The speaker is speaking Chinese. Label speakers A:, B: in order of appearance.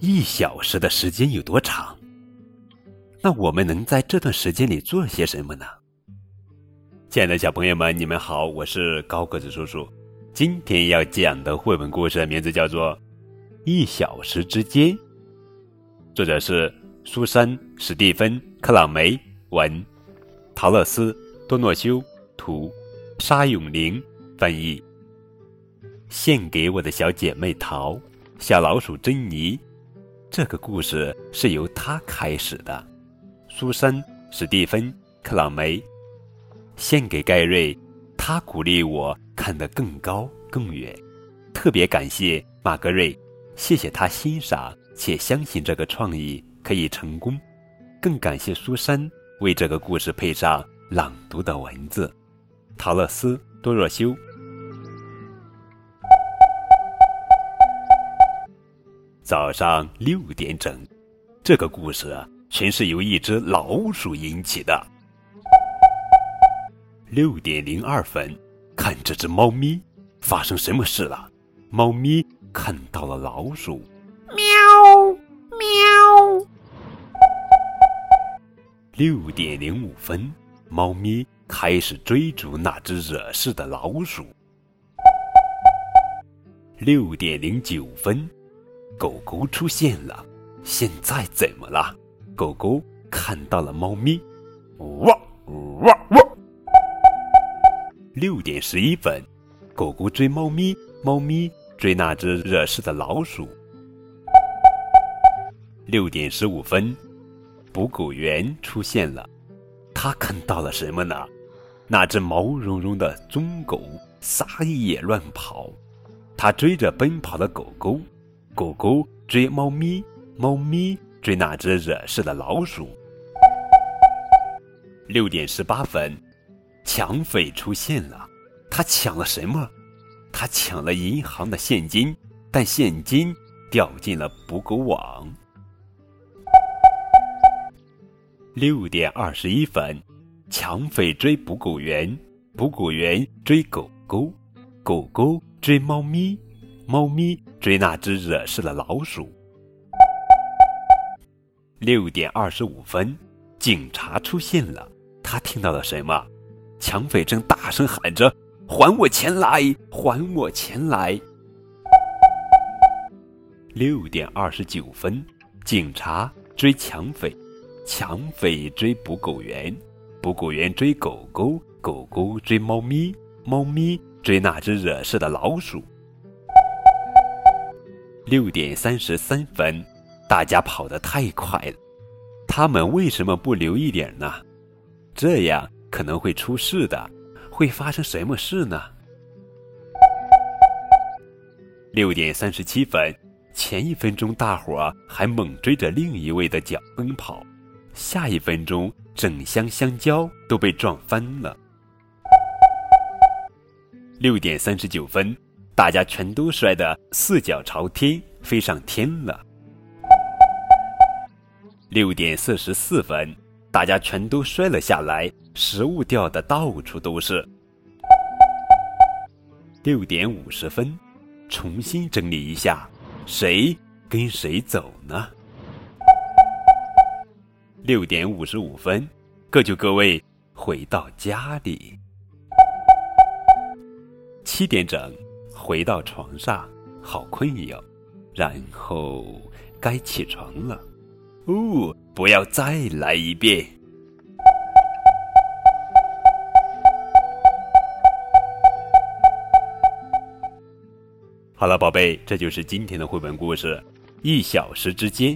A: 一小时的时间有多长？那我们能在这段时间里做些什么呢？亲爱的小朋友们，你们好，我是高个子叔叔。今天要讲的绘本故事名字叫做《一小时之间》，作者是苏珊·史蒂芬·克朗梅文，陶乐斯·多诺修图，沙永玲翻译。献给我的小姐妹桃，小老鼠珍妮。这个故事是由他开始的。苏珊·史蒂芬·克朗梅。献给盖瑞，他鼓励我看得更高更远。特别感谢马格瑞，谢谢他欣赏且相信这个创意可以成功。更感谢苏珊为这个故事配上朗读的文字。陶乐斯·多若修。早上六点整，这个故事啊全是由一只老鼠引起的。六点零二分，看这只猫咪发生什么事了？猫咪看到了老鼠，
B: 喵喵。
A: 六点零五分，猫咪开始追逐那只惹事的老鼠。六点零九分，狗狗出现了。现在怎么了？狗狗看到了猫咪，汪汪汪。六点十一分，狗狗追猫咪，猫咪追那只惹事的老鼠。六点十五分，捕狗员出现了，他看到了什么呢？那只毛茸茸的棕狗撒野乱跑，它追着奔跑的狗狗，狗狗追猫咪，猫咪追那只惹事的老鼠。六点十八分。抢匪出现了，他抢了什么？他抢了银行的现金，但现金掉进了捕狗网。六点二十一分，抢匪追捕狗员，捕狗员追狗狗，狗狗追猫咪，猫咪追那只惹事的老鼠。六点二十五分，警察出现了，他听到了什么？抢匪正大声喊着：“还我钱来！还我钱来！”六点二十九分，警察追抢匪，抢匪追捕狗员，捕狗员追狗狗，狗狗追猫咪，猫咪追那只惹事的老鼠。六点三十三分，大家跑得太快了，他们为什么不留一点呢？这样。可能会出事的，会发生什么事呢？六点三十七分，前一分钟大伙儿还猛追着另一位的脚奔跑，下一分钟整箱香蕉都被撞翻了。六点三十九分，大家全都摔得四脚朝天，飞上天了。六点四十四分。大家全都摔了下来，食物掉的到处都是。六点五十分，重新整理一下，谁跟谁走呢？六点五十五分，各就各位回到家里。七点整，回到床上，好困哟，然后该起床了。哦，不要再来一遍。好了，宝贝，这就是今天的绘本故事《一小时之间》。